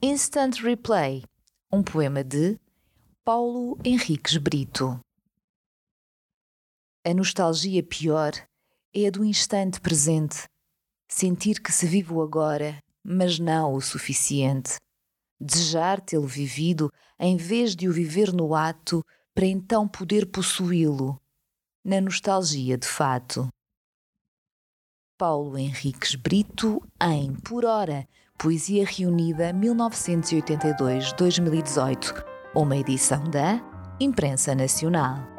Instant Replay, um poema de Paulo Henriques Brito. A nostalgia pior é a do instante presente, sentir que se vive o agora, mas não o suficiente. Desejar tê-lo vivido em vez de o viver no ato, para então poder possuí-lo, na nostalgia de fato. Paulo Henriques Brito em Por Hora, Poesia Reunida 1982-2018, uma edição da Imprensa Nacional.